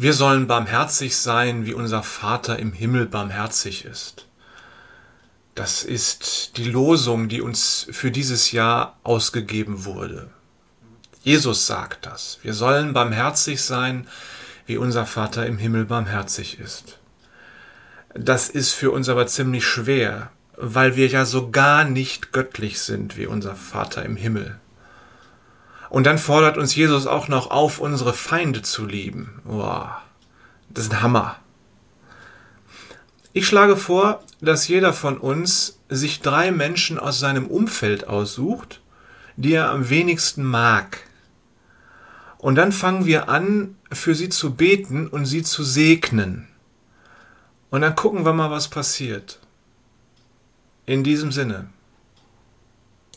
Wir sollen barmherzig sein, wie unser Vater im Himmel barmherzig ist. Das ist die Losung, die uns für dieses Jahr ausgegeben wurde. Jesus sagt das. Wir sollen barmherzig sein, wie unser Vater im Himmel barmherzig ist. Das ist für uns aber ziemlich schwer, weil wir ja so gar nicht göttlich sind wie unser Vater im Himmel. Und dann fordert uns Jesus auch noch auf, unsere Feinde zu lieben. Wow, das ist ein Hammer. Ich schlage vor, dass jeder von uns sich drei Menschen aus seinem Umfeld aussucht, die er am wenigsten mag. Und dann fangen wir an, für sie zu beten und sie zu segnen. Und dann gucken wir mal, was passiert. In diesem Sinne.